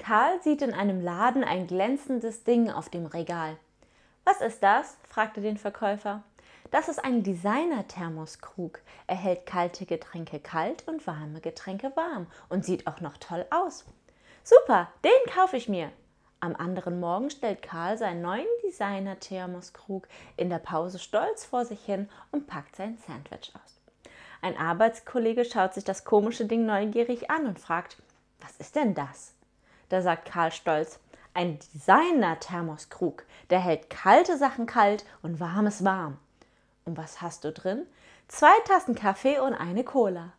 Karl sieht in einem Laden ein glänzendes Ding auf dem Regal. Was ist das? fragte den Verkäufer. Das ist ein Designer-Thermoskrug. Er hält kalte Getränke kalt und warme Getränke warm und sieht auch noch toll aus. Super, den kaufe ich mir. Am anderen Morgen stellt Karl seinen neuen Designer-Thermoskrug in der Pause stolz vor sich hin und packt sein Sandwich aus. Ein Arbeitskollege schaut sich das komische Ding neugierig an und fragt, was ist denn das? Da sagt Karl stolz, ein Designer-Thermoskrug, der hält kalte Sachen kalt und warmes warm. Und was hast du drin? Zwei Tassen Kaffee und eine Cola.